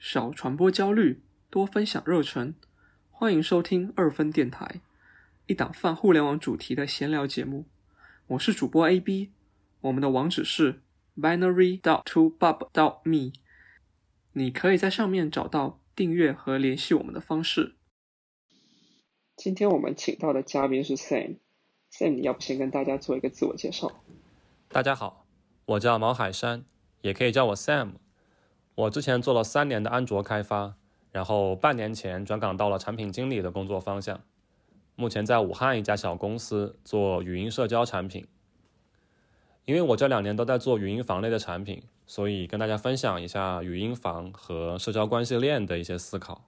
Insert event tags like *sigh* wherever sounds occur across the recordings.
少传播焦虑，多分享热忱。欢迎收听二分电台，一档泛互联网主题的闲聊节目。我是主播 AB，我们的网址是 binary dot to bub dot me，你可以在上面找到订阅和联系我们的方式。今天我们请到的嘉宾是 Sam，Sam，你要不先跟大家做一个自我介绍？大家好，我叫毛海山，也可以叫我 Sam。我之前做了三年的安卓开发，然后半年前转岗到了产品经理的工作方向。目前在武汉一家小公司做语音社交产品。因为我这两年都在做语音房类的产品，所以跟大家分享一下语音房和社交关系链的一些思考。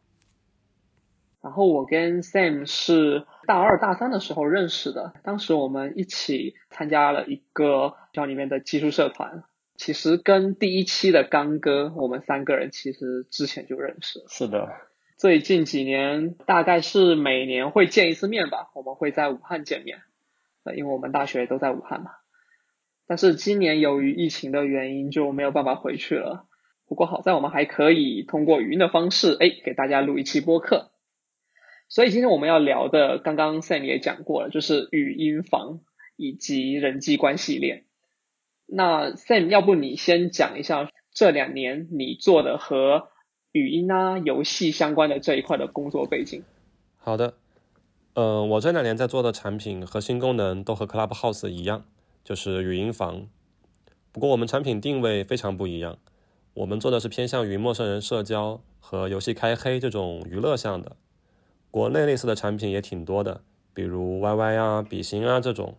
然后我跟 Sam 是大二大三的时候认识的，当时我们一起参加了一个学校里面的技术社团。其实跟第一期的刚哥，我们三个人其实之前就认识。是的，最近几年大概是每年会见一次面吧，我们会在武汉见面，呃，因为我们大学都在武汉嘛。但是今年由于疫情的原因就没有办法回去了。不过好在我们还可以通过语音的方式，哎，给大家录一期播客。所以今天我们要聊的，刚刚 Sam 也讲过了，就是语音房以及人际关系链。那 Sam，要不你先讲一下这两年你做的和语音啊、游戏相关的这一块的工作背景？好的，嗯，我这两年在做的产品核心功能都和 Clubhouse 一样，就是语音房。不过我们产品定位非常不一样，我们做的是偏向于陌生人社交和游戏开黑这种娱乐向的。国内类似的产品也挺多的，比如 YY 啊、比心啊这种。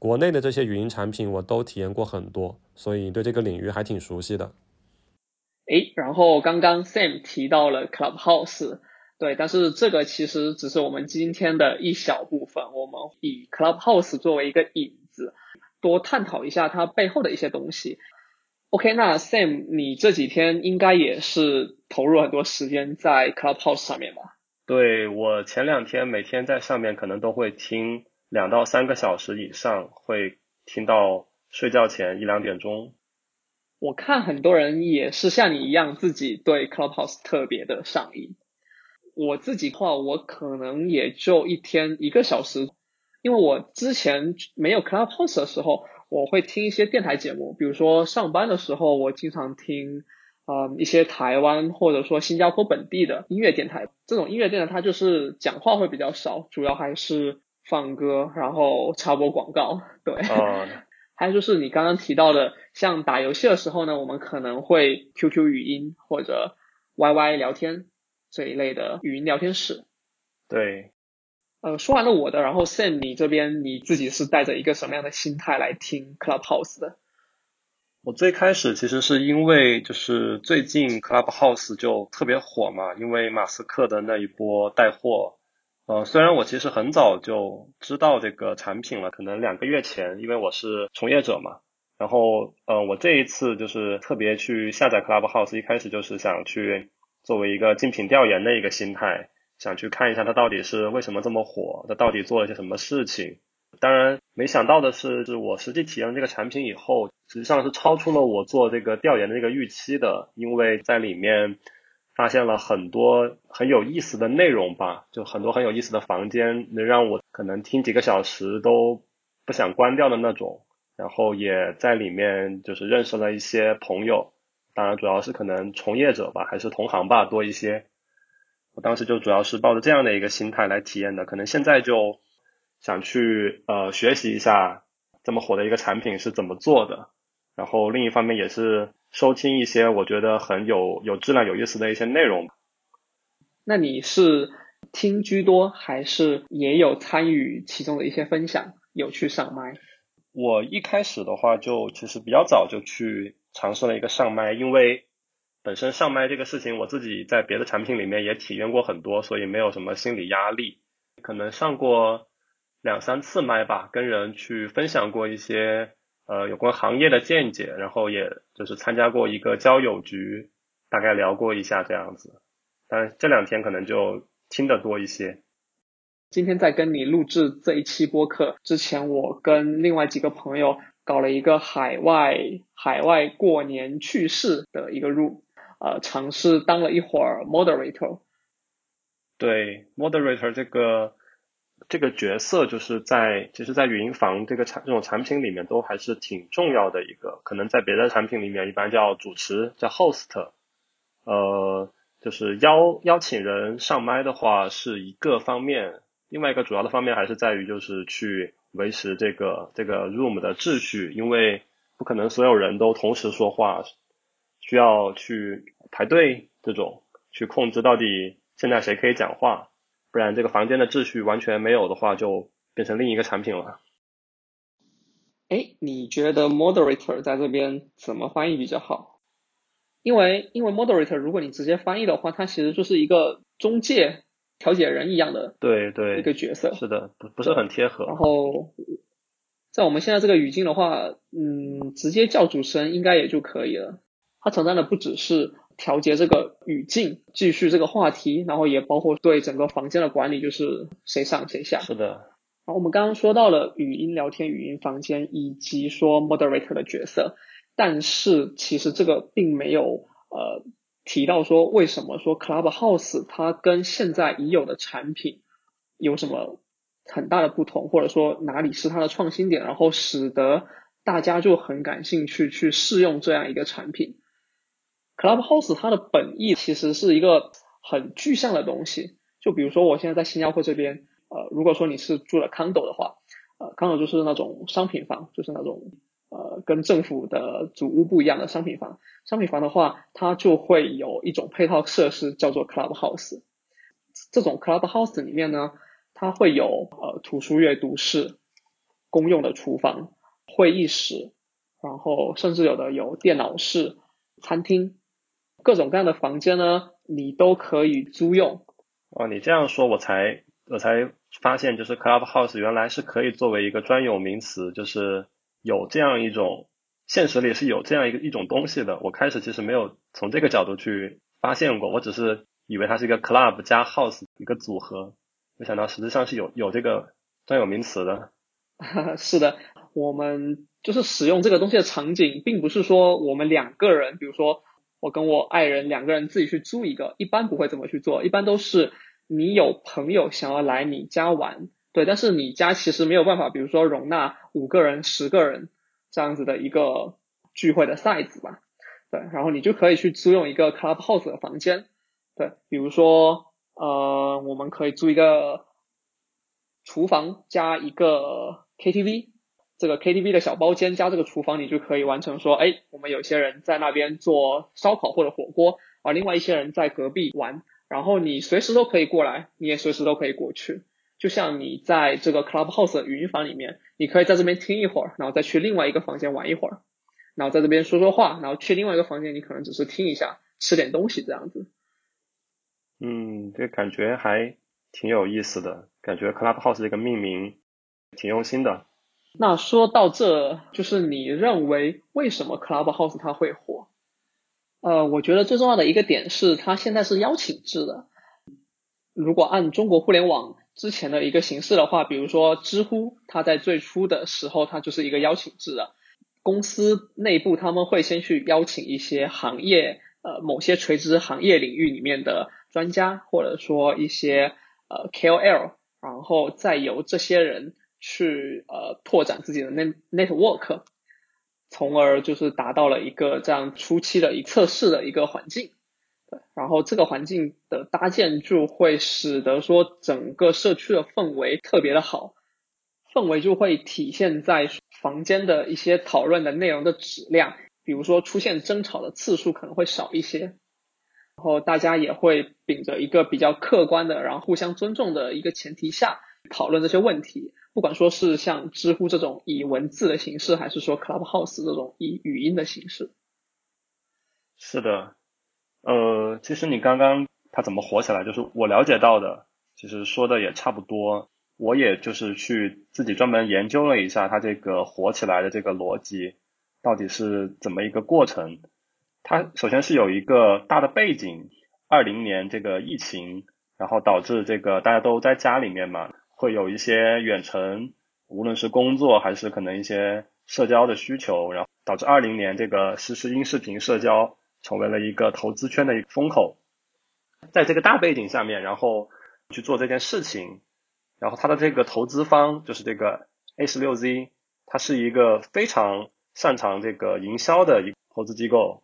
国内的这些语音产品我都体验过很多，所以对这个领域还挺熟悉的。诶，然后刚刚 Sam 提到了 Clubhouse，对，但是这个其实只是我们今天的一小部分，我们以 Clubhouse 作为一个引子，多探讨一下它背后的一些东西。OK，那 Sam，你这几天应该也是投入很多时间在 Clubhouse 上面吧？对我前两天每天在上面可能都会听。两到三个小时以上，会听到睡觉前一两点钟。我看很多人也是像你一样，自己对 Clubhouse 特别的上瘾。我自己的话，我可能也就一天一个小时，因为我之前没有 Clubhouse 的时候，我会听一些电台节目，比如说上班的时候，我经常听啊一些台湾或者说新加坡本地的音乐电台。这种音乐电台它就是讲话会比较少，主要还是。放歌，然后插播广告，对。哦。*laughs* 还有就是你刚刚提到的，像打游戏的时候呢，我们可能会 QQ 语音或者 YY 聊天这一类的语音聊天室。对。呃，说完了我的，然后 Sam，你这边你自己是带着一个什么样的心态来听 Clubhouse 的？我最开始其实是因为就是最近 Clubhouse 就特别火嘛，因为马斯克的那一波带货。呃，虽然我其实很早就知道这个产品了，可能两个月前，因为我是从业者嘛。然后，呃，我这一次就是特别去下载 Clubhouse，一开始就是想去作为一个竞品调研的一个心态，想去看一下它到底是为什么这么火，它到底做了些什么事情。当然，没想到的是，是我实际体验这个产品以后，实际上是超出了我做这个调研的这个预期的，因为在里面。发现了很多很有意思的内容吧，就很多很有意思的房间，能让我可能听几个小时都不想关掉的那种。然后也在里面就是认识了一些朋友，当然主要是可能从业者吧，还是同行吧多一些。我当时就主要是抱着这样的一个心态来体验的，可能现在就想去呃学习一下这么火的一个产品是怎么做的。然后另一方面也是。收听一些我觉得很有有质量、有意思的一些内容。那你是听居多，还是也有参与其中的一些分享，有去上麦？我一开始的话，就其实比较早就去尝试了一个上麦，因为本身上麦这个事情，我自己在别的产品里面也体验过很多，所以没有什么心理压力。可能上过两三次麦吧，跟人去分享过一些。呃，有关行业的见解，然后也就是参加过一个交友局，大概聊过一下这样子。但这两天可能就听得多一些。今天在跟你录制这一期播客之前，我跟另外几个朋友搞了一个海外海外过年趣事的一个 room。呃尝试当了一会儿 moderator。对 moderator 这个这个角色，就是在其实，在语音房这个产这种产品里面，都还是挺重要的一个。可能在别的产品里面，一般叫主持，叫 host。呃，就是邀邀请人上麦的话是一个方面，另外一个主要的方面还是在于就是去维持这个这个 room 的秩序，因为不可能所有人都同时说话，需要去排队这种去控制到底现在谁可以讲话，不然这个房间的秩序完全没有的话，就变成另一个产品了。哎，你觉得 moderator 在这边怎么翻译比较好？因为因为 moderator，如果你直接翻译的话，它其实就是一个中介、调解人一样的对对一个角色。是的，不不是很贴合。然后在我们现在这个语境的话，嗯，直接叫主持人应该也就可以了。它承担的不只是调节这个语境、继续这个话题，然后也包括对整个房间的管理，就是谁上谁下。是的。然后我们刚刚说到了语音聊天、语音房间，以及说 moderator 的角色。但是其实这个并没有呃提到说为什么说 Clubhouse 它跟现在已有的产品有什么很大的不同，或者说哪里是它的创新点，然后使得大家就很感兴趣去试用这样一个产品。Clubhouse 它的本意其实是一个很具象的东西，就比如说我现在在新加坡这边，呃，如果说你是住了 condo 的话，呃，condo 就是那种商品房，就是那种。呃，跟政府的主屋不一样的商品房，商品房的话，它就会有一种配套设施叫做 clubhouse。这种 clubhouse 里面呢，它会有呃图书阅读室、公用的厨房、会议室，然后甚至有的有电脑室、餐厅，各种各样的房间呢，你都可以租用。哦，你这样说，我才我才发现，就是 clubhouse 原来是可以作为一个专有名词，就是。有这样一种现实里是有这样一个一种东西的。我开始其实没有从这个角度去发现过，我只是以为它是一个 club 加 house 一个组合，没想到实际上是有有这个专有名词的。*laughs* 是的，我们就是使用这个东西的场景，并不是说我们两个人，比如说我跟我爱人两个人自己去租一个，一般不会这么去做，一般都是你有朋友想要来你家玩。对，但是你家其实没有办法，比如说容纳五个人、十个人这样子的一个聚会的 size 吧。对，然后你就可以去租用一个 clubhouse 的房间。对，比如说呃，我们可以租一个厨房加一个 KTV，这个 KTV 的小包间加这个厨房，你就可以完成说，哎，我们有些人在那边做烧烤或者火锅，而另外一些人在隔壁玩，然后你随时都可以过来，你也随时都可以过去。就像你在这个 Clubhouse 的语音房里面，你可以在这边听一会儿，然后再去另外一个房间玩一会儿，然后在这边说说话，然后去另外一个房间，你可能只是听一下，吃点东西这样子。嗯，这感觉还挺有意思的，感觉 Clubhouse 这个命名挺用心的。那说到这，就是你认为为什么 Clubhouse 它会火？呃，我觉得最重要的一个点是它现在是邀请制的。如果按中国互联网之前的一个形式的话，比如说知乎，它在最初的时候，它就是一个邀请制的。公司内部他们会先去邀请一些行业，呃，某些垂直行业领域里面的专家，或者说一些呃 KOL，然后再由这些人去呃拓展自己的 net network，从而就是达到了一个这样初期的一测试的一个环境。然后这个环境的搭建就会使得说整个社区的氛围特别的好，氛围就会体现在房间的一些讨论的内容的质量，比如说出现争吵的次数可能会少一些，然后大家也会秉着一个比较客观的，然后互相尊重的一个前提下讨论这些问题，不管说是像知乎这种以文字的形式，还是说 Clubhouse 这种以语音的形式。是的。呃，其实你刚刚他怎么火起来，就是我了解到的，其实说的也差不多。我也就是去自己专门研究了一下他这个火起来的这个逻辑，到底是怎么一个过程。它首先是有一个大的背景，二零年这个疫情，然后导致这个大家都在家里面嘛，会有一些远程，无论是工作还是可能一些社交的需求，然后导致二零年这个实时音视频社交。成为了一个投资圈的一个风口。在这个大背景下面，然后去做这件事情，然后他的这个投资方就是这个 A 十六 Z，它是一个非常擅长这个营销的一投资机构，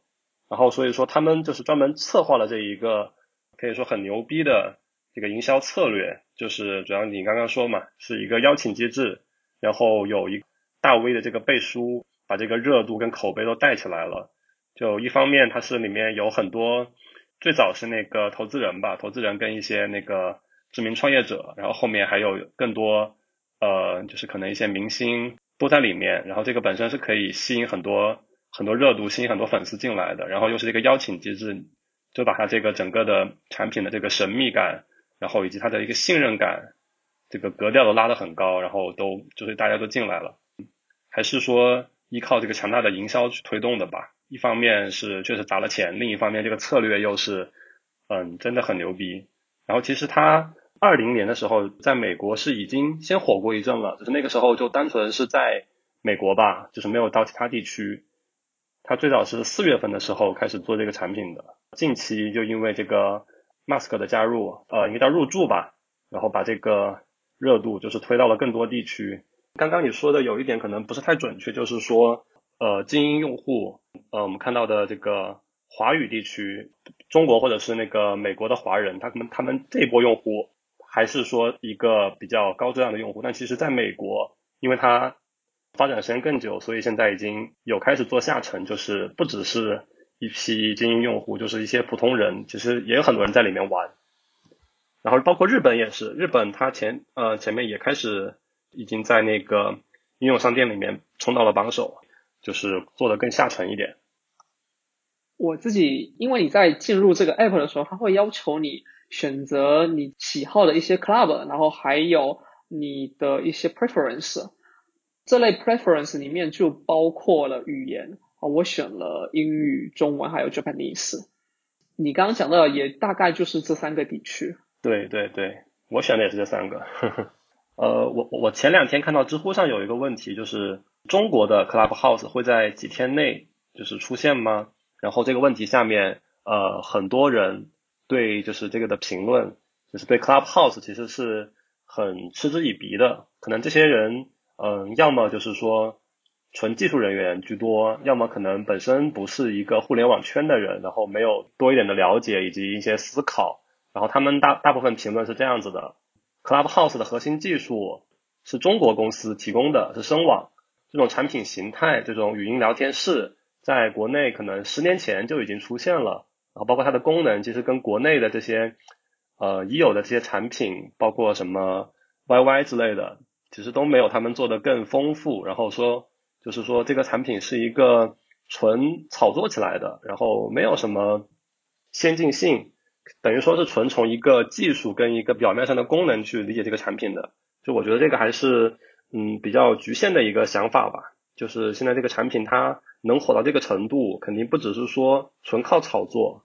然后所以说他们就是专门策划了这一个可以说很牛逼的这个营销策略，就是主要你刚刚说嘛，是一个邀请机制，然后有一大 V 的这个背书，把这个热度跟口碑都带起来了。就一方面它是里面有很多。最早是那个投资人吧，投资人跟一些那个知名创业者，然后后面还有更多呃，就是可能一些明星都在里面，然后这个本身是可以吸引很多很多热度，吸引很多粉丝进来的，然后又是一个邀请机制，就把它这个整个的产品的这个神秘感，然后以及它的一个信任感，这个格调都拉得很高，然后都就是大家都进来了，还是说依靠这个强大的营销去推动的吧？一方面是确实砸了钱，另一方面这个策略又是，嗯，真的很牛逼。然后其实他二零年的时候在美国是已经先火过一阵了，就是那个时候就单纯是在美国吧，就是没有到其他地区。他最早是四月份的时候开始做这个产品的，近期就因为这个 Mask 的加入，呃，应该叫入驻吧，然后把这个热度就是推到了更多地区。刚刚你说的有一点可能不是太准确，就是说。呃，精英用户，呃，我们看到的这个华语地区，中国或者是那个美国的华人，他们他们这波用户还是说一个比较高质量的用户，但其实在美国，因为它发展时间更久，所以现在已经有开始做下沉，就是不只是一批精英用户，就是一些普通人，其实也有很多人在里面玩。然后包括日本也是，日本它前呃前面也开始已经在那个应用商店里面冲到了榜首。就是做的更下沉一点。我自己，因为你在进入这个 app 的时候，它会要求你选择你喜好的一些 club，然后还有你的一些 preference。这类 preference 里面就包括了语言啊，我选了英语、中文还有 Japanese。你刚刚讲的也大概就是这三个地区。对对对，我选的也是这三个。*laughs* 呃，我我前两天看到知乎上有一个问题，就是。中国的 Clubhouse 会在几天内就是出现吗？然后这个问题下面，呃，很多人对就是这个的评论，就是对 Clubhouse 其实是很嗤之以鼻的。可能这些人，嗯，要么就是说纯技术人员居多，要么可能本身不是一个互联网圈的人，然后没有多一点的了解以及一些思考。然后他们大大部分评论是这样子的：Clubhouse 的核心技术是中国公司提供的，是声网。这种产品形态，这种语音聊天室，在国内可能十年前就已经出现了。然后包括它的功能，其实跟国内的这些呃已有的这些产品，包括什么 YY 之类的，其实都没有他们做的更丰富。然后说，就是说这个产品是一个纯炒作起来的，然后没有什么先进性，等于说是纯从一个技术跟一个表面上的功能去理解这个产品的。就我觉得这个还是。嗯，比较局限的一个想法吧，就是现在这个产品它能火到这个程度，肯定不只是说纯靠炒作，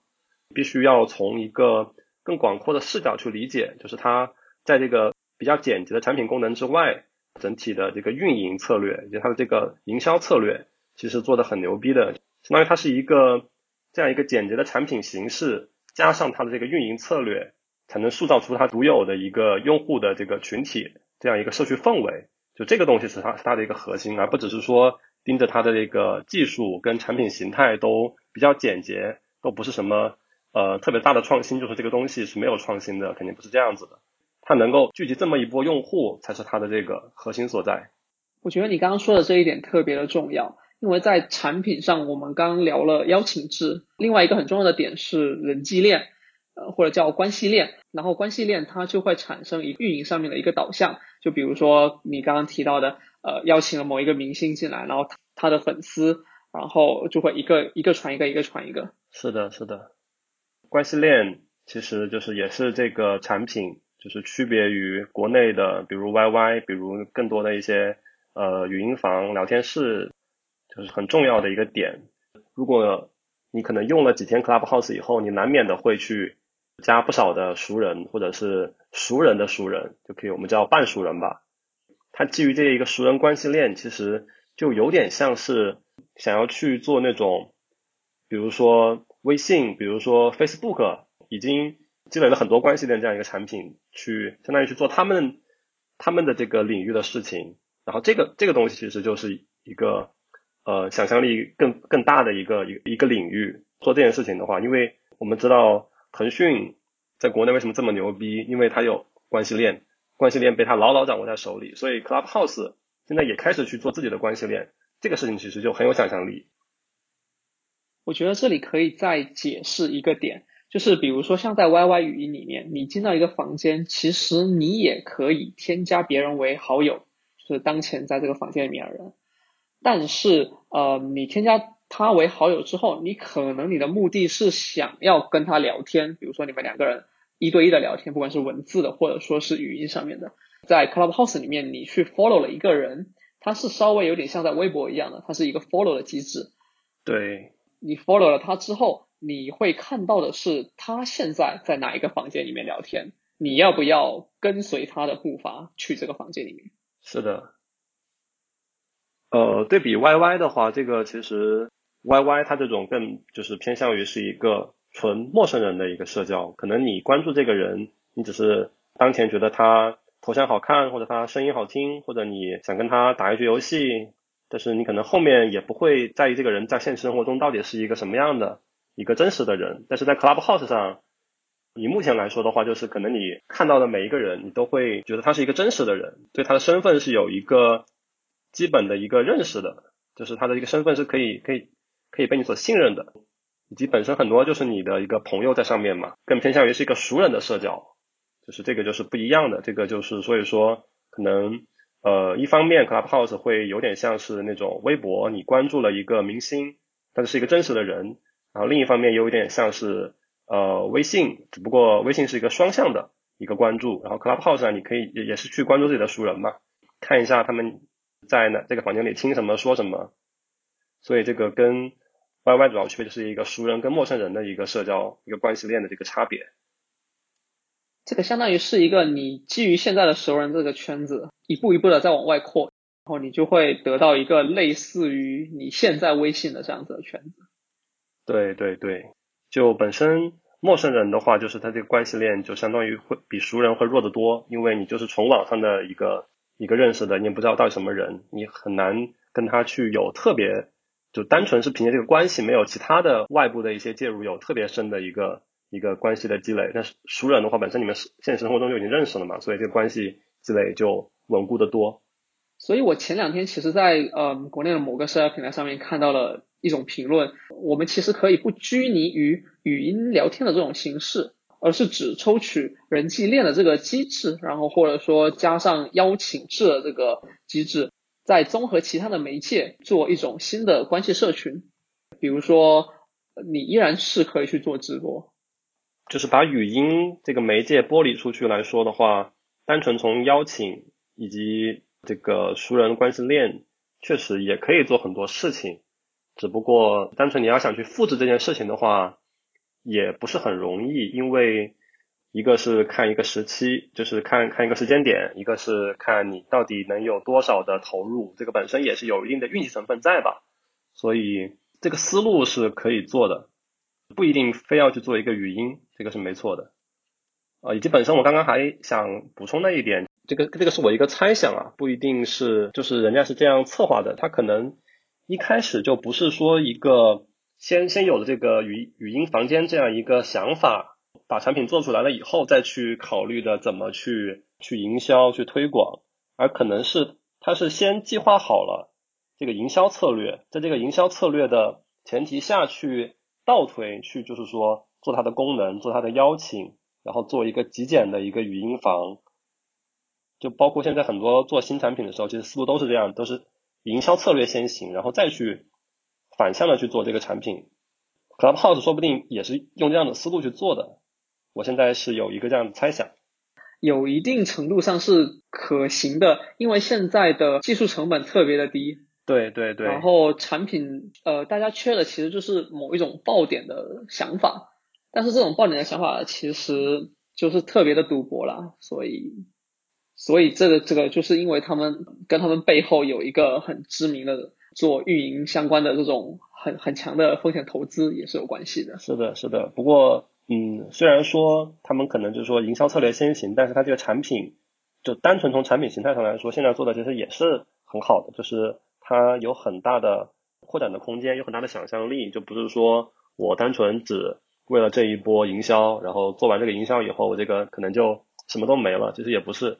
必须要从一个更广阔的视角去理解，就是它在这个比较简洁的产品功能之外，整体的这个运营策略以及它的这个营销策略，其实做的很牛逼的，相当于它是一个这样一个简洁的产品形式，加上它的这个运营策略，才能塑造出它独有的一个用户的这个群体，这样一个社区氛围。就这个东西是它是它的一个核心，而不只是说盯着它的这个技术跟产品形态都比较简洁，都不是什么呃特别大的创新，就是这个东西是没有创新的，肯定不是这样子的。它能够聚集这么一波用户，才是它的这个核心所在。我觉得你刚刚说的这一点特别的重要，因为在产品上，我们刚刚聊了邀请制，另外一个很重要的点是人际链。呃，或者叫关系链，然后关系链它就会产生一运营上面的一个导向，就比如说你刚刚提到的，呃，邀请了某一个明星进来，然后他的粉丝，然后就会一个一个传一个，一个传一个。是的，是的，关系链其实就是也是这个产品，就是区别于国内的，比如 YY，比如更多的一些呃语音房、聊天室，就是很重要的一个点。如果你可能用了几天 Clubhouse 以后，你难免的会去。加不少的熟人，或者是熟人的熟人，就可以我们叫半熟人吧。它基于这一个熟人关系链，其实就有点像是想要去做那种，比如说微信，比如说 Facebook，已经积累了很多关系链这样一个产品，去相当于去做他们他们的这个领域的事情。然后这个这个东西其实就是一个呃想象力更更大的一个一一个领域。做这件事情的话，因为我们知道腾讯在国内为什么这么牛逼，因为它有关系链，关系链被它牢牢掌握在手里，所以 Clubhouse 现在也开始去做自己的关系链，这个事情其实就很有想象力。我觉得这里可以再解释一个点，就是比如说像在 YY 语音里面，你进到一个房间，其实你也可以添加别人为好友，就是当前在这个房间里面的人。但是呃，你添加他为好友之后，你可能你的目的是想要跟他聊天，比如说你们两个人一对一的聊天，不管是文字的或者说是语音上面的。在 Clubhouse 里面，你去 follow 了一个人，他是稍微有点像在微博一样的，它是一个 follow 的机制。对。你 follow 了他之后，你会看到的是他现在在哪一个房间里面聊天，你要不要跟随他的步伐去这个房间里面？是的。呃，对比 YY 的话，这个其实 YY 它这种更就是偏向于是一个纯陌生人的一个社交，可能你关注这个人，你只是当前觉得他头像好看，或者他声音好听，或者你想跟他打一局游戏。但是你可能后面也不会在意这个人在现实生活中到底是一个什么样的一个真实的人，但是在 Clubhouse 上，以目前来说的话，就是可能你看到的每一个人，你都会觉得他是一个真实的人，对他的身份是有一个基本的一个认识的，就是他的一个身份是可以可以可以被你所信任的，以及本身很多就是你的一个朋友在上面嘛，更偏向于是一个熟人的社交，就是这个就是不一样的，这个就是所以说可能。呃，一方面，Clubhouse 会有点像是那种微博，你关注了一个明星，但是是一个真实的人。然后另一方面，有点像是呃微信，只不过微信是一个双向的一个关注。然后 Clubhouse 上，你可以也也是去关注自己的熟人嘛，看一下他们在哪这个房间里听什么说什么。所以这个跟 YY 主要区别就是一个熟人跟陌生人的一个社交一个关系链的这个差别。这个相当于是一个你基于现在的熟人这个圈子，一步一步的在往外扩，然后你就会得到一个类似于你现在微信的这样子的圈子。对对对，就本身陌生人的话，就是他这个关系链就相当于会比熟人会弱得多，因为你就是从网上的一个一个认识的，你也不知道到底什么人，你很难跟他去有特别，就单纯是凭借这个关系，没有其他的外部的一些介入，有特别深的一个。一个关系的积累，但是熟人的话，本身你们现实生活中就已经认识了嘛，所以这个关系积累就稳固的多。所以我前两天其实，在呃国内的某个社交平台上面看到了一种评论，我们其实可以不拘泥于语音聊天的这种形式，而是只抽取人际链的这个机制，然后或者说加上邀请制的这个机制，再综合其他的媒介做一种新的关系社群。比如说，你依然是可以去做直播。就是把语音这个媒介剥离出去来说的话，单纯从邀请以及这个熟人关系链，确实也可以做很多事情。只不过单纯你要想去复制这件事情的话，也不是很容易，因为一个是看一个时期，就是看看一个时间点，一个是看你到底能有多少的投入，这个本身也是有一定的运气成分在吧。所以这个思路是可以做的。不一定非要去做一个语音，这个是没错的，啊，以及本身我刚刚还想补充的一点，这个这个是我一个猜想啊，不一定是就是人家是这样策划的，他可能一开始就不是说一个先先有的这个语语音房间这样一个想法，把产品做出来了以后再去考虑的怎么去去营销去推广，而可能是他是先计划好了这个营销策略，在这个营销策略的前提下去。倒推去，就是说做它的功能，做它的邀请，然后做一个极简的一个语音房，就包括现在很多做新产品的时候，其实思路都是这样，都是营销策略先行，然后再去反向的去做这个产品。Clubhouse 说不定也是用这样的思路去做的，我现在是有一个这样的猜想，有一定程度上是可行的，因为现在的技术成本特别的低。对对对，然后产品呃，大家缺的其实就是某一种爆点的想法，但是这种爆点的想法其实就是特别的赌博啦，所以所以这个这个就是因为他们跟他们背后有一个很知名的做运营相关的这种很很强的风险投资也是有关系的。是的，是的。不过，嗯，虽然说他们可能就是说营销策略先行，但是它这个产品就单纯从产品形态上来说，现在做的其实也是很好的，就是它有很大的扩展的空间，有很大的想象力，就不是说我单纯只为了这一波营销，然后做完这个营销以后，我这个可能就什么都没了。其实也不是，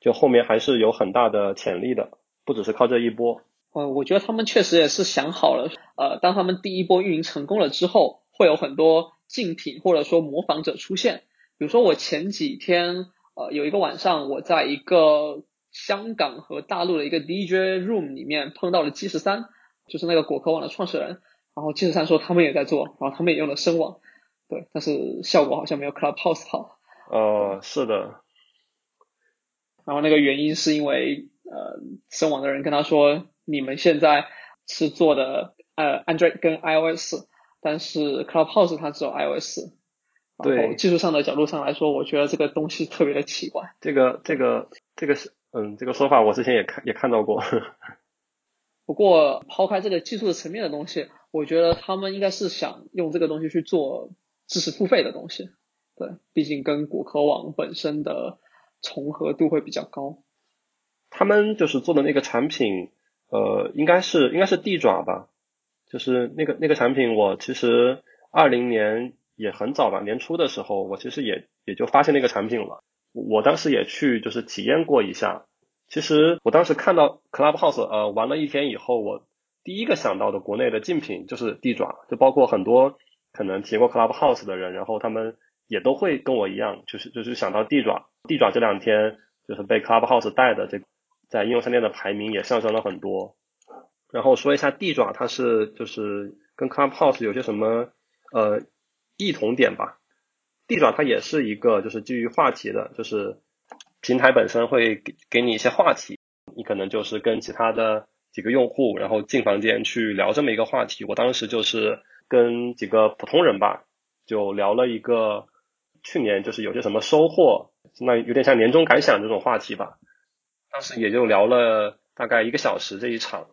就后面还是有很大的潜力的，不只是靠这一波。呃，我觉得他们确实也是想好了，呃，当他们第一波运营成功了之后，会有很多竞品或者说模仿者出现。比如说我前几天，呃，有一个晚上，我在一个香港和大陆的一个 DJ room 里面碰到了 G 十三，就是那个果壳网的创始人。然后 G 十三说他们也在做，然后他们也用了声网，对，但是效果好像没有 Clubhouse 好。呃，是的。然后那个原因是因为，呃，声网的人跟他说。你们现在是做的呃 Android 跟 iOS，但是 Clubhouse 它只有 iOS，对技术上的角度上来说，我觉得这个东西特别的奇怪。这个这个这个是嗯这个说法我之前也看也看到过。*laughs* 不过抛开这个技术层面的东西，我觉得他们应该是想用这个东西去做知识付费的东西。对，毕竟跟骨壳网本身的重合度会比较高。他们就是做的那个产品。呃，应该是应该是地爪吧，就是那个那个产品，我其实二零年也很早吧，年初的时候，我其实也也就发现那个产品了。我当时也去就是体验过一下。其实我当时看到 Clubhouse 呃玩了一天以后，我第一个想到的国内的竞品就是地爪，就包括很多可能提过 Clubhouse 的人，然后他们也都会跟我一样，就是就是想到地爪。地爪这两天就是被 Clubhouse 带的这。在应用商店的排名也上升了很多。然后说一下地爪，它是就是跟 Clubhouse 有些什么呃异同点吧。地爪它也是一个就是基于话题的，就是平台本身会给给你一些话题，你可能就是跟其他的几个用户，然后进房间去聊这么一个话题。我当时就是跟几个普通人吧，就聊了一个去年就是有些什么收获，那有点像年终感想这种话题吧。当时也就聊了大概一个小时这一场，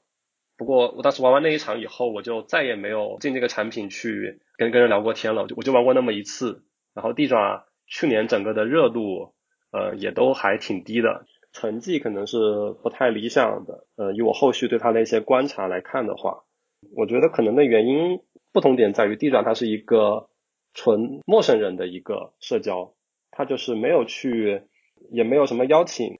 不过我当时玩完那一场以后，我就再也没有进这个产品去跟跟人聊过天了，我就我就玩过那么一次。然后地爪去年整个的热度，呃，也都还挺低的，成绩可能是不太理想的。呃，以我后续对它的一些观察来看的话，我觉得可能的原因不同点在于地爪它是一个纯陌生人的一个社交，他就是没有去，也没有什么邀请。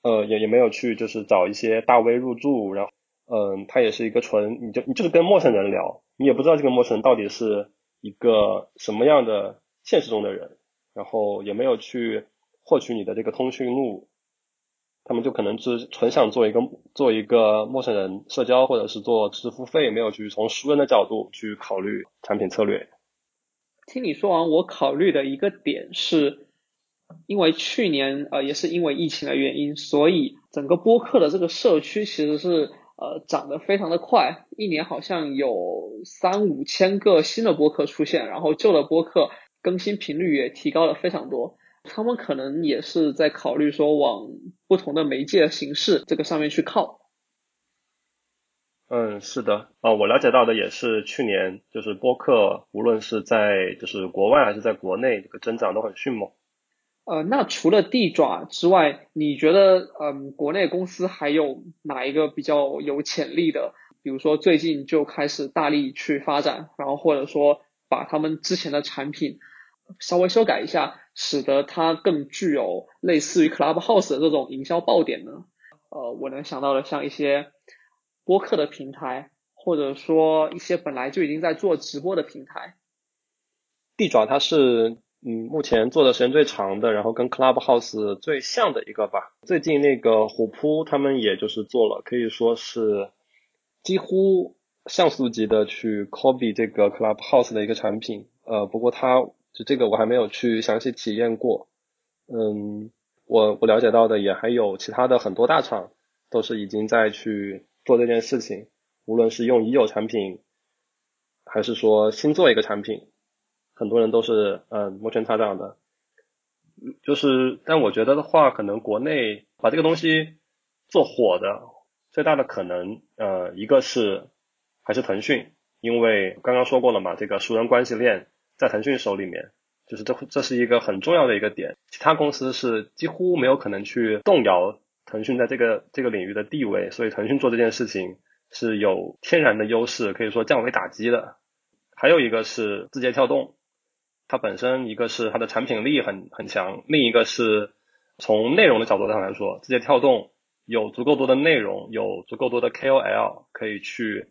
呃，也也没有去，就是找一些大 V 入驻，然后，嗯，他也是一个纯，你就你就是跟陌生人聊，你也不知道这个陌生人到底是一个什么样的现实中的人，然后也没有去获取你的这个通讯录，他们就可能是纯想做一个做一个陌生人社交，或者是做知识付费，没有去从熟人的角度去考虑产品策略。听你说完，我考虑的一个点是。因为去年呃也是因为疫情的原因，所以整个播客的这个社区其实是呃涨得非常的快，一年好像有三五千个新的播客出现，然后旧的播客更新频率也提高了非常多。他们可能也是在考虑说往不同的媒介形式这个上面去靠。嗯，是的，啊，我了解到的也是去年就是播客，无论是在就是国外还是在国内，这个增长都很迅猛。呃，那除了地爪之外，你觉得，嗯，国内公司还有哪一个比较有潜力的？比如说最近就开始大力去发展，然后或者说把他们之前的产品稍微修改一下，使得它更具有类似于 Clubhouse 的这种营销爆点呢？呃，我能想到的像一些播客的平台，或者说一些本来就已经在做直播的平台。地爪它是。嗯，目前做的时间最长的，然后跟 Clubhouse 最像的一个吧。最近那个虎扑他们也就是做了，可以说是几乎像素级的去 copy 这个 Clubhouse 的一个产品。呃，不过它就这个我还没有去详细体验过。嗯，我我了解到的也还有其他的很多大厂都是已经在去做这件事情，无论是用已有产品，还是说新做一个产品。很多人都是嗯摩拳擦掌的，就是但我觉得的话，可能国内把这个东西做火的，最大的可能，呃，一个是还是腾讯，因为刚刚说过了嘛，这个熟人关系链在腾讯手里面，就是这这是一个很重要的一个点，其他公司是几乎没有可能去动摇腾讯在这个这个领域的地位，所以腾讯做这件事情是有天然的优势，可以说降维打击的。还有一个是字节跳动，它本身一个是它的产品力很很强，另一个是从内容的角度上来说，字节跳动。有足够多的内容，有足够多的 KOL 可以去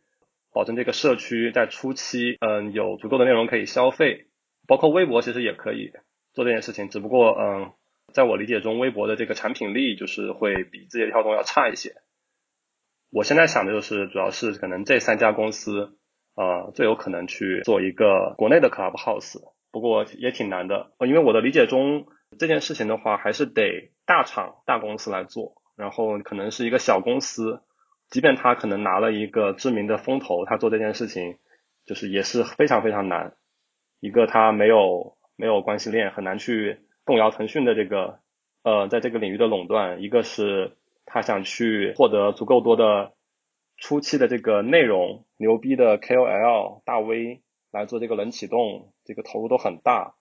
保证这个社区在初期，嗯，有足够的内容可以消费。包括微博其实也可以做这件事情，只不过，嗯，在我理解中，微博的这个产品力就是会比字节跳动要差一些。我现在想的就是，主要是可能这三家公司，呃，最有可能去做一个国内的 Clubhouse，不过也挺难的，因为我的理解中，这件事情的话，还是得大厂、大公司来做。然后可能是一个小公司，即便他可能拿了一个知名的风投，他做这件事情就是也是非常非常难。一个他没有没有关系链，很难去动摇腾讯的这个呃在这个领域的垄断。一个是他想去获得足够多的初期的这个内容，牛逼的 KOL 大 V 来做这个冷启动，这个投入都很大。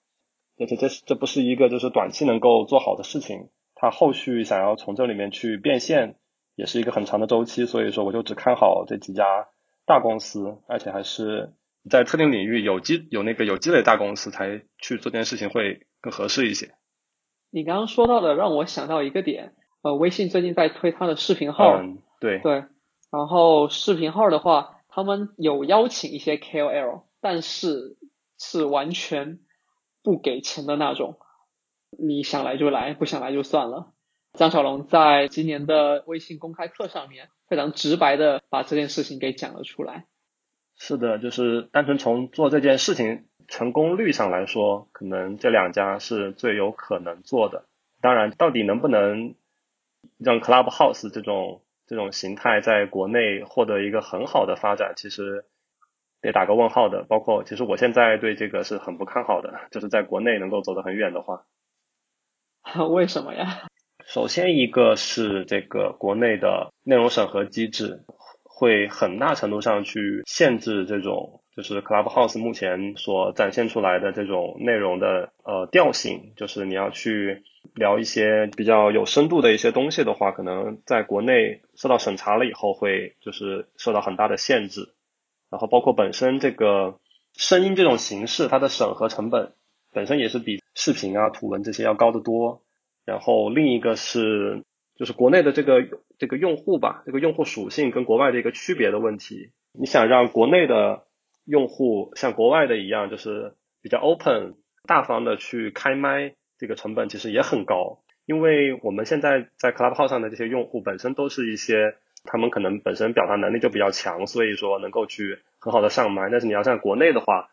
而且这这不是一个就是短期能够做好的事情。他后续想要从这里面去变现，也是一个很长的周期，所以说我就只看好这几家大公司，而且还是在特定领域有积有那个有积累大公司才去做这件事情会更合适一些。你刚刚说到的让我想到一个点，呃，微信最近在推它的视频号，嗯，对对，然后视频号的话，他们有邀请一些 KOL，但是是完全不给钱的那种。你想来就来，不想来就算了。张小龙在今年的微信公开课上面非常直白的把这件事情给讲了出来。是的，就是单纯从做这件事情成功率上来说，可能这两家是最有可能做的。当然，到底能不能让 Clubhouse 这种这种形态在国内获得一个很好的发展，其实得打个问号的。包括其实我现在对这个是很不看好的，就是在国内能够走得很远的话。*laughs* 为什么呀？首先，一个是这个国内的内容审核机制会很大程度上去限制这种，就是 Clubhouse 目前所展现出来的这种内容的呃调性，就是你要去聊一些比较有深度的一些东西的话，可能在国内受到审查了以后会就是受到很大的限制。然后包括本身这个声音这种形式，它的审核成本本身也是比。视频啊、图文这些要高得多，然后另一个是就是国内的这个这个用户吧，这个用户属性跟国外的一个区别的问题。你想让国内的用户像国外的一样，就是比较 open、大方的去开麦，这个成本其实也很高。因为我们现在在 Clubhouse 上的这些用户本身都是一些他们可能本身表达能力就比较强，所以说能够去很好的上麦。但是你要像国内的话，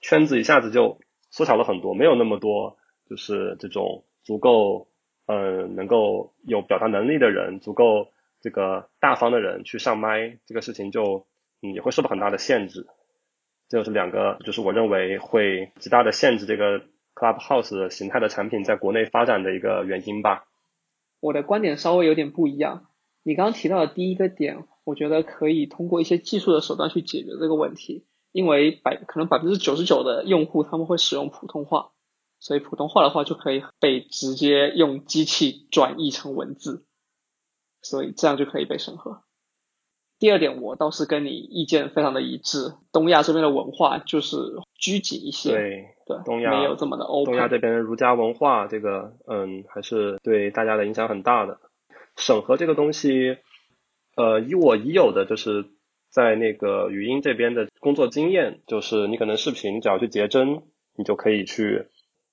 圈子一下子就。缩小了很多，没有那么多，就是这种足够，嗯，能够有表达能力的人，足够这个大方的人去上麦，这个事情就嗯也会受到很大的限制。这就是两个，就是我认为会极大的限制这个 Clubhouse 形态的产品在国内发展的一个原因吧。我的观点稍微有点不一样。你刚刚提到的第一个点，我觉得可以通过一些技术的手段去解决这个问题。因为百可能百分之九十九的用户他们会使用普通话，所以普通话的话就可以被直接用机器转译成文字，所以这样就可以被审核。第二点，我倒是跟你意见非常的一致，东亚这边的文化就是拘谨一些，对对，东亚没有这么的 open。东亚这边儒家文化这个，嗯，还是对大家的影响很大的。审核这个东西，呃，以我已有的就是。在那个语音这边的工作经验，就是你可能视频只要去截真，你就可以去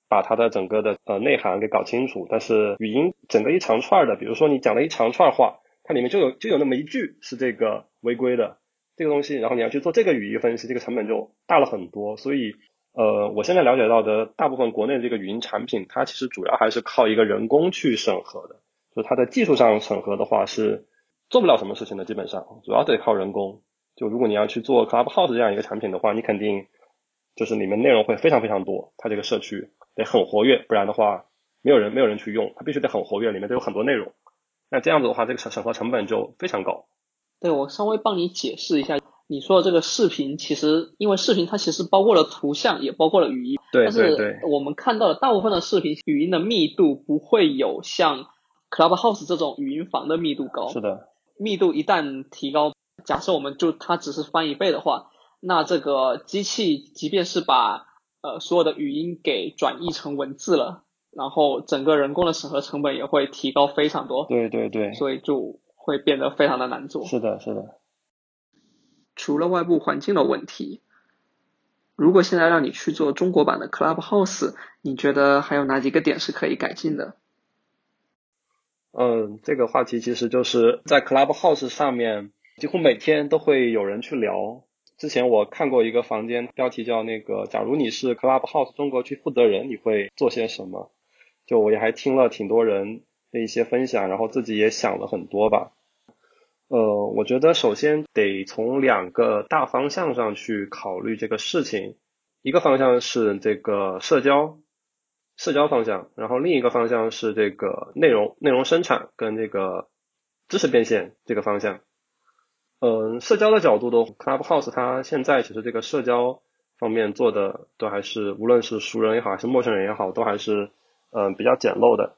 把它的整个的呃内涵给搞清楚。但是语音整个一长串的，比如说你讲了一长串话，它里面就有就有那么一句是这个违规的这个东西，然后你要去做这个语义分析，这个成本就大了很多。所以呃，我现在了解到的大部分国内这个语音产品，它其实主要还是靠一个人工去审核的，就它的技术上审核的话是做不了什么事情的，基本上主要得靠人工。就如果你要去做 Clubhouse 这样一个产品的话，你肯定就是里面内容会非常非常多，它这个社区得很活跃，不然的话没有人没有人去用，它必须得很活跃，里面都有很多内容。那这样子的话，这个审审核成本就非常高。对我稍微帮你解释一下，你说的这个视频，其实因为视频它其实包括了图像，也包括了语音。对对对。但是我们看到的大部分的视频，语音的密度不会有像 Clubhouse 这种语音房的密度高。是的。密度一旦提高，假设我们就它只是翻一倍的话，那这个机器即便是把呃所有的语音给转译成文字了，然后整个人工的审核成本也会提高非常多。对对对。所以就会变得非常的难做。是的，是的。除了外部环境的问题，如果现在让你去做中国版的 Clubhouse，你觉得还有哪几个点是可以改进的？嗯，这个话题其实就是在 Clubhouse 上面，几乎每天都会有人去聊。之前我看过一个房间，标题叫那个“假如你是 Clubhouse 中国区负责人，你会做些什么？”就我也还听了挺多人的一些分享，然后自己也想了很多吧。呃，我觉得首先得从两个大方向上去考虑这个事情，一个方向是这个社交。社交方向，然后另一个方向是这个内容内容生产跟这个知识变现这个方向。嗯，社交的角度的 Clubhouse，它现在其实这个社交方面做的都还是，无论是熟人也好，还是陌生人也好，都还是嗯比较简陋的。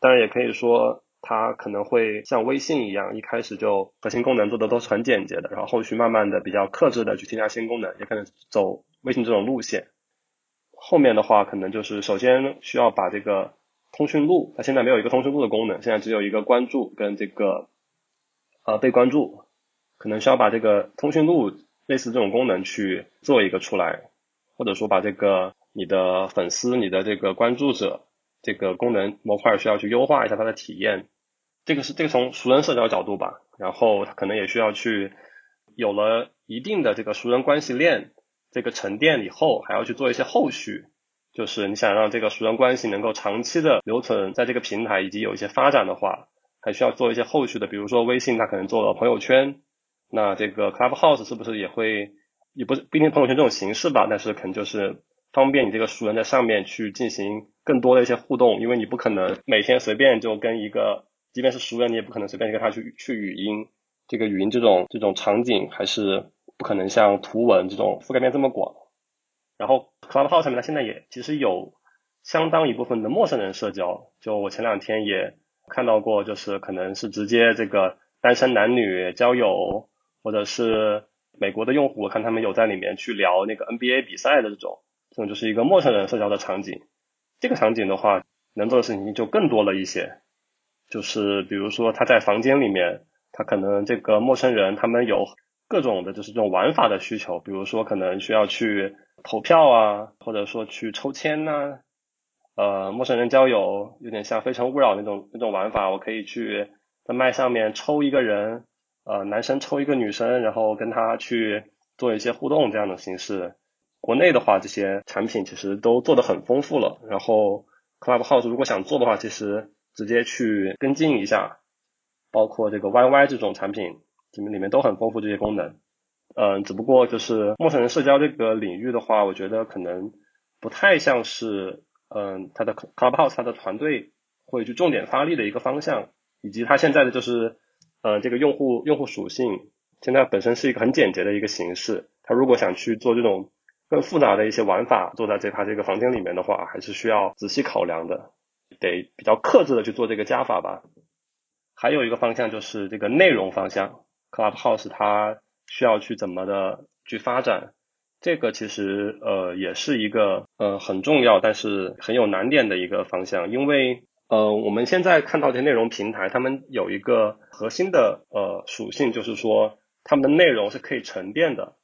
当然也可以说，它可能会像微信一样，一开始就核心功能做的都是很简洁的，然后后续慢慢的比较克制的去添加新功能，也可能走微信这种路线。后面的话，可能就是首先需要把这个通讯录，它现在没有一个通讯录的功能，现在只有一个关注跟这个呃被关注，可能需要把这个通讯录类似这种功能去做一个出来，或者说把这个你的粉丝、你的这个关注者这个功能模块需要去优化一下它的体验，这个是这个从熟人社交角度吧，然后可能也需要去有了一定的这个熟人关系链。这个沉淀以后，还要去做一些后续，就是你想让这个熟人关系能够长期的留存在这个平台，以及有一些发展的话，还需要做一些后续的，比如说微信它可能做了朋友圈，那这个 Clubhouse 是不是也会，也不是不一定朋友圈这种形式吧，但是可能就是方便你这个熟人在上面去进行更多的一些互动，因为你不可能每天随便就跟一个，即便是熟人，你也不可能随便跟他去去语音，这个语音这种这种场景还是。不可能像图文这种覆盖面这么广，然后 Clubhouse 上面它现在也其实有相当一部分的陌生人社交，就我前两天也看到过，就是可能是直接这个单身男女交友，或者是美国的用户，我看他们有在里面去聊那个 NBA 比赛的这种，这种就是一个陌生人社交的场景。这个场景的话，能做的事情就更多了一些，就是比如说他在房间里面，他可能这个陌生人他们有。各种的就是这种玩法的需求，比如说可能需要去投票啊，或者说去抽签呐，呃，陌生人交友有点像非诚勿扰那种那种玩法，我可以去在麦上面抽一个人，呃，男生抽一个女生，然后跟他去做一些互动这样的形式。国内的话，这些产品其实都做得很丰富了。然后 Clubhouse 如果想做的话，其实直接去跟进一下，包括这个 YY 这种产品。里面里面都很丰富这些功能，嗯，只不过就是陌生人社交这个领域的话，我觉得可能不太像是，嗯，它的 Clubhouse 它的团队会去重点发力的一个方向，以及它现在的就是，嗯，这个用户用户属性现在本身是一个很简洁的一个形式，它如果想去做这种更复杂的一些玩法，做在这它这个房间里面的话，还是需要仔细考量的，得比较克制的去做这个加法吧。还有一个方向就是这个内容方向。Clubhouse 它需要去怎么的去发展？这个其实呃也是一个呃很重要，但是很有难点的一个方向。因为呃我们现在看到的内容平台，他们有一个核心的呃属性，就是说他们的内容是可以沉淀的。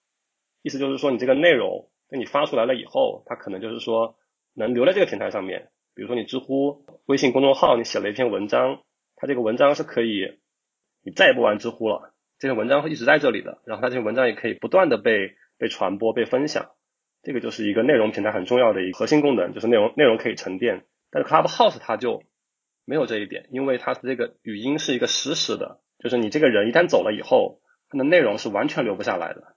意思就是说，你这个内容那你发出来了以后，它可能就是说能留在这个平台上面。比如说你知乎、微信公众号，你写了一篇文章，它这个文章是可以你再也不玩知乎了。这篇文章会一直在这里的，然后它这些文章也可以不断的被被传播、被分享，这个就是一个内容平台很重要的一个核心功能，就是内容内容可以沉淀。但是 Clubhouse 它就没有这一点，因为它的这个语音是一个实时的，就是你这个人一旦走了以后，它的内容是完全留不下来的，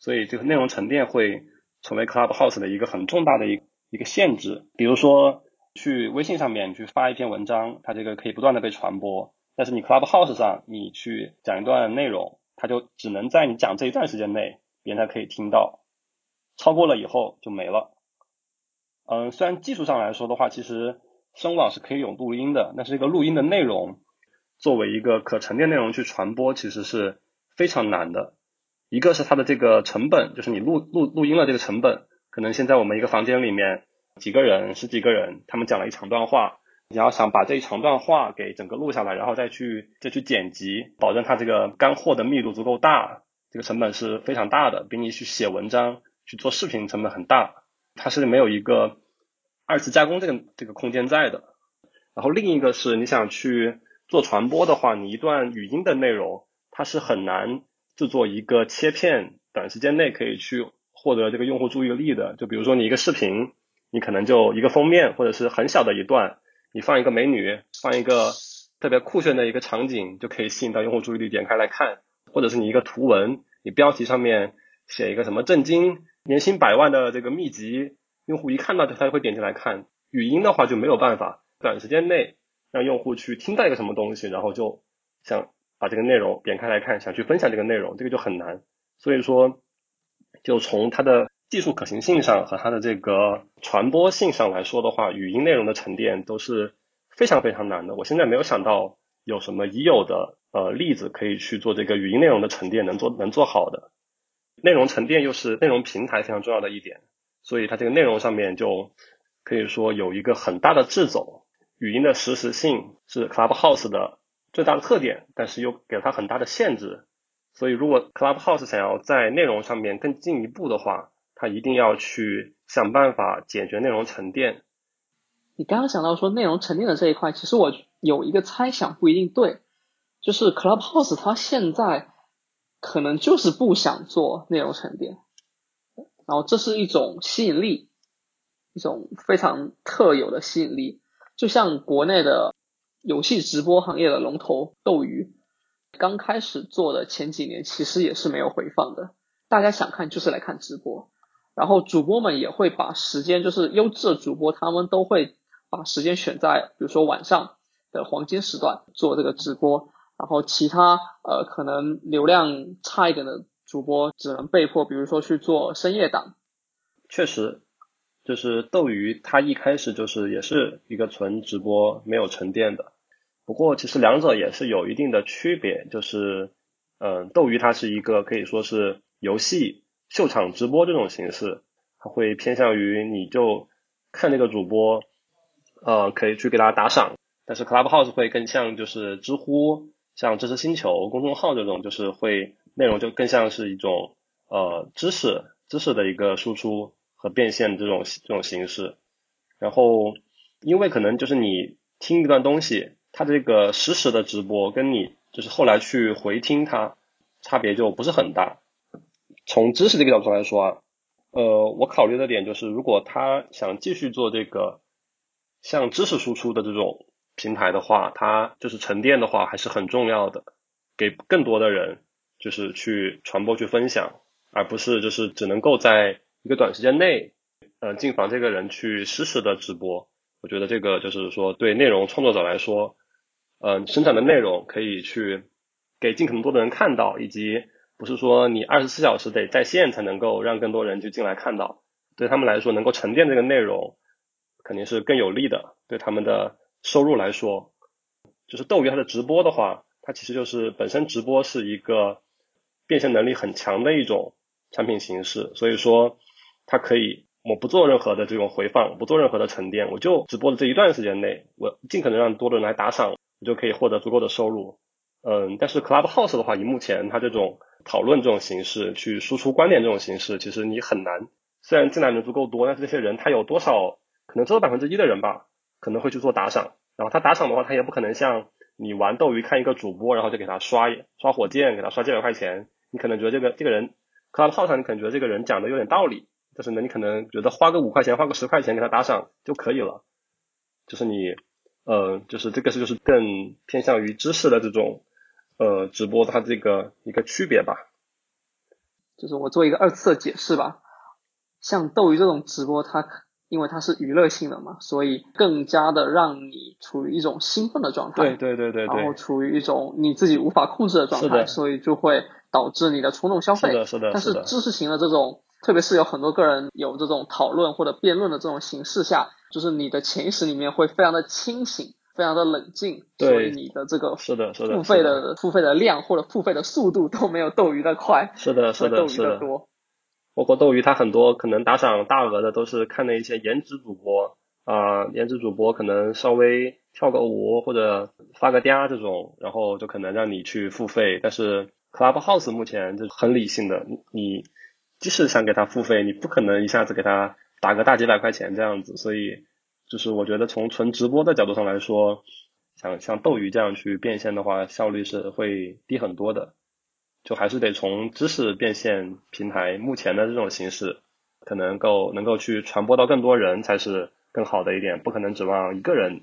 所以这个内容沉淀会成为 Clubhouse 的一个很重大的一一个限制。比如说去微信上面去发一篇文章，它这个可以不断的被传播。但是你 Clubhouse 上你去讲一段内容，它就只能在你讲这一段时间内，别人才可以听到，超过了以后就没了。嗯，虽然技术上来说的话，其实声网是可以有录音的，但是这个录音的内容作为一个可沉淀内容去传播，其实是非常难的。一个是它的这个成本，就是你录录录音了这个成本，可能现在我们一个房间里面几个人十几个人，他们讲了一长段话，你要想把这一长段话给整个录下来，然后再去再去剪辑，保证它这个干货的密度足够大，这个成本是非常大的，比你去写文章去做视频成本很大。它是没有一个二次加工这个这个空间在的。然后另一个是你想去做传播的话，你一段语音的内容，它是很难制作一个切片，短时间内可以去获得这个用户注意力的。就比如说你一个视频，你可能就一个封面或者是很小的一段，你放一个美女，放一个特别酷炫的一个场景，就可以吸引到用户注意力，点开来看。或者是你一个图文，你标题上面写一个什么震惊。年薪百万的这个秘籍，用户一看到就他就会点进来看。语音的话就没有办法短时间内让用户去听到一个什么东西，然后就想把这个内容点开来看，想去分享这个内容，这个就很难。所以说，就从它的技术可行性上和它的这个传播性上来说的话，语音内容的沉淀都是非常非常难的。我现在没有想到有什么已有的呃例子可以去做这个语音内容的沉淀能做能做好的。内容沉淀又是内容平台非常重要的一点，所以它这个内容上面就可以说有一个很大的掣肘。语音的实时性是 Clubhouse 的最大的特点，但是又给了它很大的限制。所以如果 Clubhouse 想要在内容上面更进一步的话，它一定要去想办法解决内容沉淀。你刚刚想到说内容沉淀的这一块，其实我有一个猜想不一定对，就是 Clubhouse 它现在。可能就是不想做内容沉淀，然后这是一种吸引力，一种非常特有的吸引力。就像国内的游戏直播行业的龙头斗鱼，刚开始做的前几年其实也是没有回放的，大家想看就是来看直播，然后主播们也会把时间，就是优质的主播，他们都会把时间选在比如说晚上的黄金时段做这个直播。然后其他呃可能流量差一点的主播只能被迫，比如说去做深夜档。确实，就是斗鱼它一开始就是也是一个纯直播没有沉淀的。不过其实两者也是有一定的区别，就是嗯斗鱼它是一个可以说是游戏秀场直播这种形式，它会偏向于你就看那个主播，呃可以去给他打赏。但是 Clubhouse 会更像就是知乎。像知识星球公众号这种，就是会内容就更像是一种呃知识知识的一个输出和变现这种这种形式。然后，因为可能就是你听一段东西，它这个实时的直播跟你就是后来去回听它，差别就不是很大。从知识这个角度来说啊，呃，我考虑的点就是，如果他想继续做这个像知识输出的这种。平台的话，它就是沉淀的话还是很重要的，给更多的人就是去传播去分享，而不是就是只能够在一个短时间内，呃，进房这个人去实时的直播。我觉得这个就是说对内容创作者来说，嗯，生产的内容可以去给尽可能多的人看到，以及不是说你二十四小时得在线才能够让更多人去进来看到，对他们来说能够沉淀这个内容肯定是更有利的，对他们的。收入来说，就是斗鱼它的直播的话，它其实就是本身直播是一个变现能力很强的一种产品形式，所以说它可以我不做任何的这种回放，不做任何的沉淀，我就直播的这一段时间内，我尽可能让多的人来打赏，你就可以获得足够的收入。嗯，但是 Clubhouse 的话，以目前它这种讨论这种形式去输出观点这种形式，其实你很难。虽然进来人足够多，但是这些人他有多少？可能只有百分之一的人吧。可能会去做打赏，然后他打赏的话，他也不可能像你玩斗鱼看一个主播，然后就给他刷刷火箭，给他刷几百块钱。你可能觉得这个这个人，Clubhouse 上你可能觉得这个人讲的有点道理，但是呢，你可能觉得花个五块钱，花个十块钱给他打赏就可以了。就是你，呃，就是这个是就是更偏向于知识的这种呃直播，它这个一个区别吧。就是我做一个二次的解释吧，像斗鱼这种直播，它。因为它是娱乐性的嘛，所以更加的让你处于一种兴奋的状态。对对对对对。然后处于一种你自己无法控制的状态，所以就会导致你的冲动消费。是的，是的。但是知识型的这种，特别是有很多个人有这种讨论或者辩论的这种形式下，就是你的潜意识里面会非常的清醒，非常的冷静，所以你的这个是的，是的，付费的付费的量或者付费的速度都没有斗鱼的快。是的，是的，斗鱼的多。包括斗鱼，它很多可能打赏大额的都是看的一些颜值主播啊，颜值主播可能稍微跳个舞或者发个嗲这种，然后就可能让你去付费。但是 Clubhouse 目前就很理性的，你即使想给他付费，你不可能一下子给他打个大几百块钱这样子。所以就是我觉得从纯直播的角度上来说，像像斗鱼这样去变现的话，效率是会低很多的。就还是得从知识变现平台目前的这种形式，可能够能够去传播到更多人才是更好的一点，不可能指望一个人。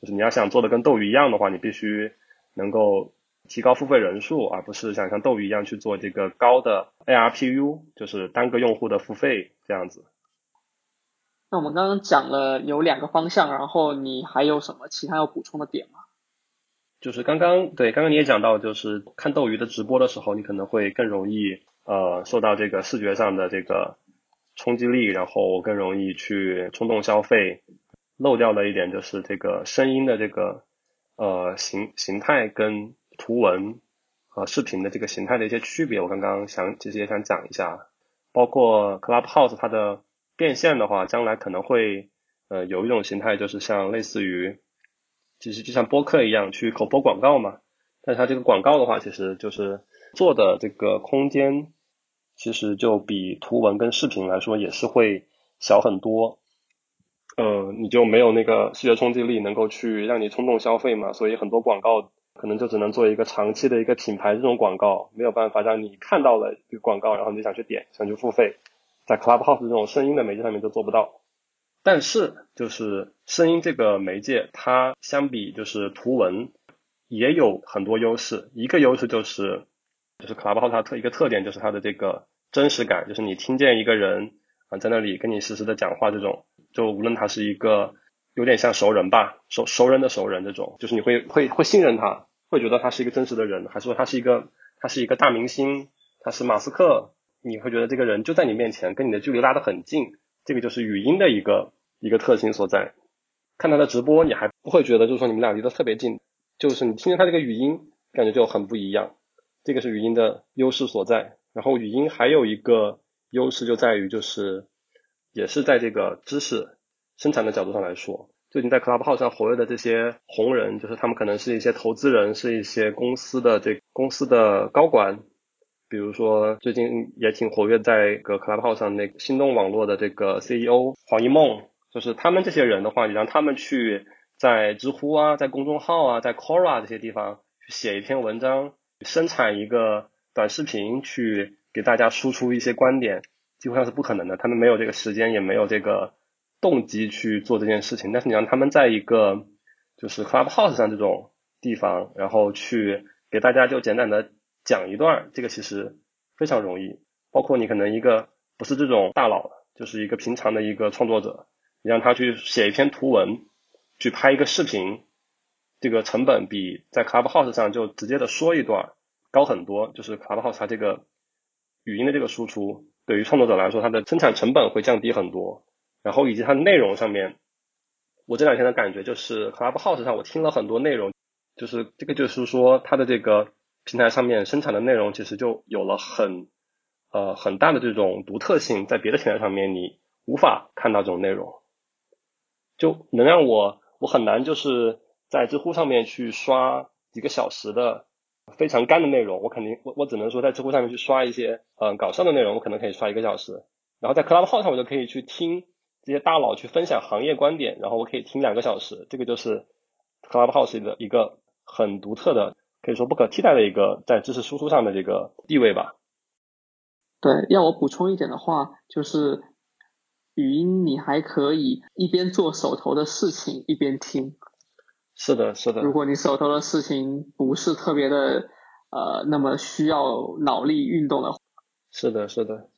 就是你要想做的跟斗鱼一样的话，你必须能够提高付费人数，而不是想像斗鱼一样去做这个高的 ARPU，就是单个用户的付费这样子。那我们刚刚讲了有两个方向，然后你还有什么其他要补充的点吗？就是刚刚对，刚刚你也讲到，就是看斗鱼的直播的时候，你可能会更容易呃受到这个视觉上的这个冲击力，然后更容易去冲动消费。漏掉了一点就是这个声音的这个呃形形态跟图文和视频的这个形态的一些区别，我刚刚想其实也想讲一下。包括 Clubhouse 它的变现的话，将来可能会呃有一种形态，就是像类似于。其实就像播客一样去口播广告嘛，但是它这个广告的话，其实就是做的这个空间，其实就比图文跟视频来说也是会小很多。呃，你就没有那个视觉冲击力能够去让你冲动消费嘛，所以很多广告可能就只能做一个长期的一个品牌这种广告，没有办法让你看到了这个广告，然后你就想去点，想去付费，在 Clubhouse 这种声音的媒介上面都做不到。但是，就是声音这个媒介，它相比就是图文也有很多优势。一个优势就是，就是 Clubhouse 它特一个特点就是它的这个真实感，就是你听见一个人啊在那里跟你实时的讲话，这种就无论他是一个有点像熟人吧，熟熟人的熟人这种，就是你会会会信任他，会觉得他是一个真实的人，还是说他是一个他是一个大明星，他是马斯克，你会觉得这个人就在你面前，跟你的距离拉得很近。这个就是语音的一个一个特性所在。看他的直播，你还不会觉得就是说你们俩离得特别近，就是你听见他这个语音，感觉就很不一样。这个是语音的优势所在。然后语音还有一个优势就在于，就是也是在这个知识生产的角度上来说，最近在 Clubhouse 上活跃的这些红人，就是他们可能是一些投资人，是一些公司的这公司的高管。比如说，最近也挺活跃在个 Clubhouse 上，那个心动网络的这个 CEO 黄一梦，就是他们这些人的话，你让他们去在知乎啊，在公众号啊，在 Quora 这些地方去写一篇文章，生产一个短视频，去给大家输出一些观点，基本上是不可能的。他们没有这个时间，也没有这个动机去做这件事情。但是你让他们在一个就是 Clubhouse 上这种地方，然后去给大家就简单的。讲一段，这个其实非常容易。包括你可能一个不是这种大佬，就是一个平常的一个创作者，你让他去写一篇图文，去拍一个视频，这个成本比在 Clubhouse 上就直接的说一段高很多。就是 Clubhouse 它这个语音的这个输出，对于创作者来说，它的生产成本会降低很多。然后以及它的内容上面，我这两天的感觉就是 Clubhouse 上我听了很多内容，就是这个就是说它的这个。平台上面生产的内容其实就有了很呃很大的这种独特性，在别的平台上面你无法看到这种内容，就能让我我很难就是在知乎上面去刷几个小时的非常干的内容，我肯定我我只能说在知乎上面去刷一些嗯搞笑的内容，我可能可以刷一个小时，然后在 Clubhouse 上我就可以去听这些大佬去分享行业观点，然后我可以听两个小时，这个就是 Clubhouse 的一个很独特的。可以说不可替代的一个在知识输出上的这个地位吧。对，要我补充一点的话，就是语音你还可以一边做手头的事情一边听。是的，是的。如果你手头的事情不是特别的呃那么需要脑力运动的话。是的，是的。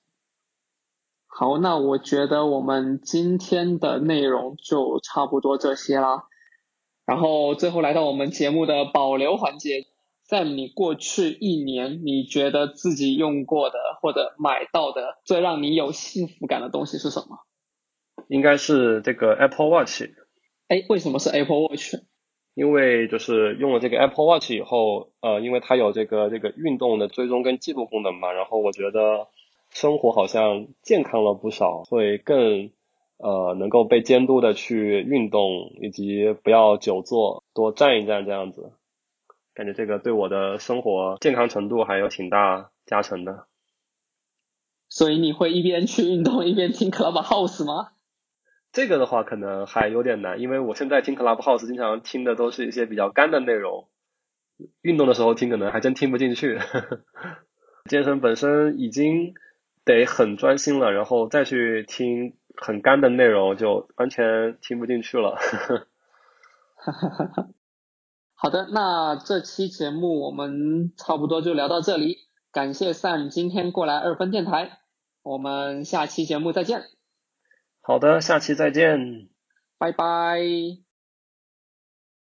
好，那我觉得我们今天的内容就差不多这些啦。然后最后来到我们节目的保留环节，在你过去一年，你觉得自己用过的或者买到的最让你有幸福感的东西是什么？应该是这个 Apple Watch。哎，为什么是 Apple Watch？因为就是用了这个 Apple Watch 以后，呃，因为它有这个这个运动的追踪跟记录功能嘛，然后我觉得生活好像健康了不少，会更呃能够被监督的去运动，以及不要久坐，多站一站这样子，感觉这个对我的生活健康程度还有挺大加成的。所以你会一边去运动一边听 Clubhouse 吗？这个的话可能还有点难，因为我现在听 Clubhouse 经常听的都是一些比较干的内容，运动的时候听可能还真听不进去。*laughs* 健身本身已经得很专心了，然后再去听很干的内容，就完全听不进去了。*laughs* *laughs* 好的，那这期节目我们差不多就聊到这里，感谢 Sam 今天过来二分电台，我们下期节目再见。好的，下期再见，拜拜。